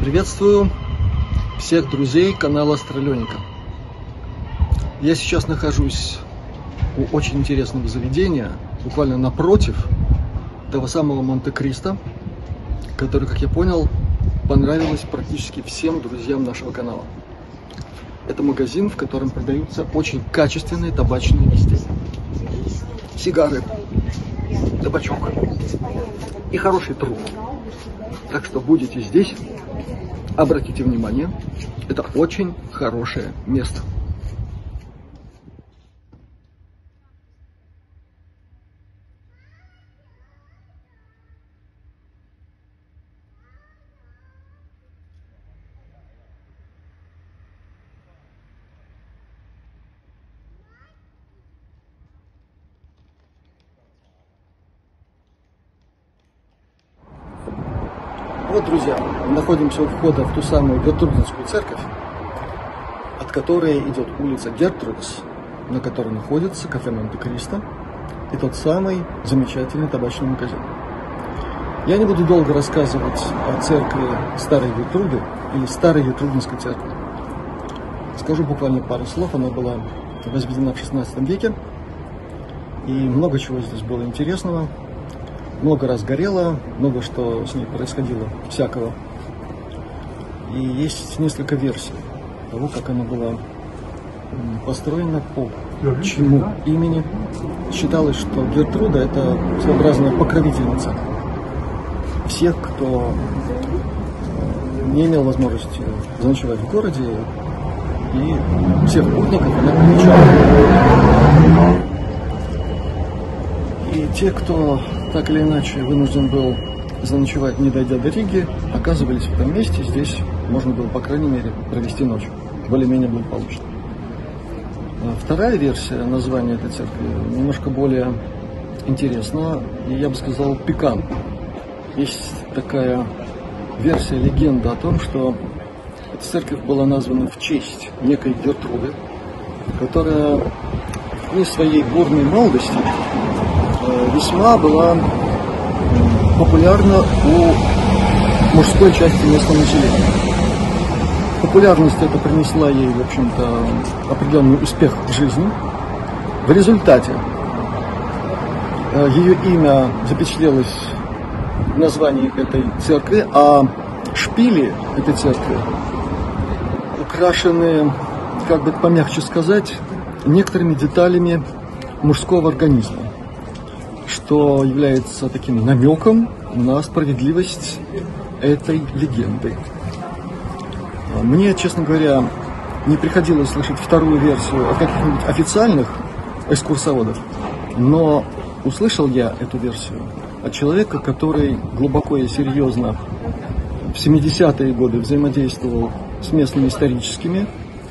Приветствую всех друзей канала Астралёника. Я сейчас нахожусь у очень интересного заведения, буквально напротив того самого Монте-Кристо, который, как я понял, понравилось практически всем друзьям нашего канала. Это магазин, в котором продаются очень качественные табачные изделия. Сигары, табачок и хороший труд. Так что будете здесь, обратите внимание, это очень хорошее место. Вот, друзья, мы находимся у входа в ту самую Гертрудинскую церковь, от которой идет улица Гертрудс, на которой находится кафе Монте-Кристо и тот самый замечательный табачный магазин. Я не буду долго рассказывать о церкви Старой Гертруды или Старой Гертрудинской церкви. Скажу буквально пару слов. Она была возведена в 16 веке, и много чего здесь было интересного много раз горела, много что с ней происходило, всякого. И есть несколько версий того, как она была построена, по чему имени. Считалось, что Гертруда – это своеобразная покровительница всех, кто не имел возможности заночевать в городе, и всех путников она помечала. И те, кто так или иначе вынужден был заночевать, не дойдя до Риги, оказывались в этом месте. Здесь можно было, по крайней мере, провести ночь. Более-менее благополучно. А вторая версия названия этой церкви немножко более интересна и, я бы сказал, пикантна. Есть такая версия, легенда о том, что эта церковь была названа в честь некой Гертруды, которая в дни своей бурной молодости весьма была популярна у мужской части местного населения. Популярность это принесла ей, в общем-то, определенный успех в жизни. В результате э, ее имя запечатлелось в названии этой церкви, а шпили этой церкви украшены, как бы помягче сказать, некоторыми деталями мужского организма что является таким намеком на справедливость этой легенды. Мне, честно говоря, не приходилось слышать вторую версию от каких-нибудь официальных экскурсоводов, но услышал я эту версию от человека, который глубоко и серьезно в 70-е годы взаимодействовал с местными историческими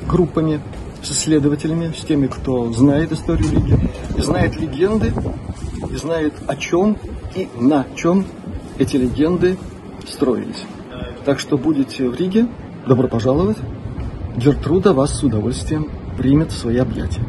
группами, с исследователями, с теми, кто знает историю Риги, и знает легенды и знает о чем и на чем эти легенды строились. Так что будете в Риге, добро пожаловать. Гертруда вас с удовольствием примет в свои объятия.